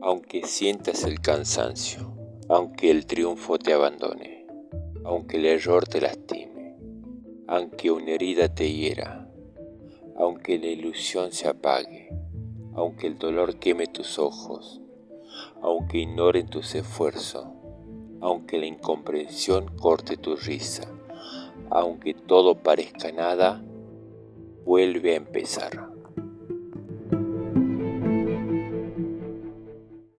aunque sientas el cansancio, aunque el triunfo te abandone, aunque el error te lastime, aunque una herida te hiera, aunque la ilusión se apague, aunque el dolor queme tus ojos, aunque ignoren tus esfuerzos, aunque la incomprensión corte tu risa, aunque todo parezca nada, vuelve a empezar.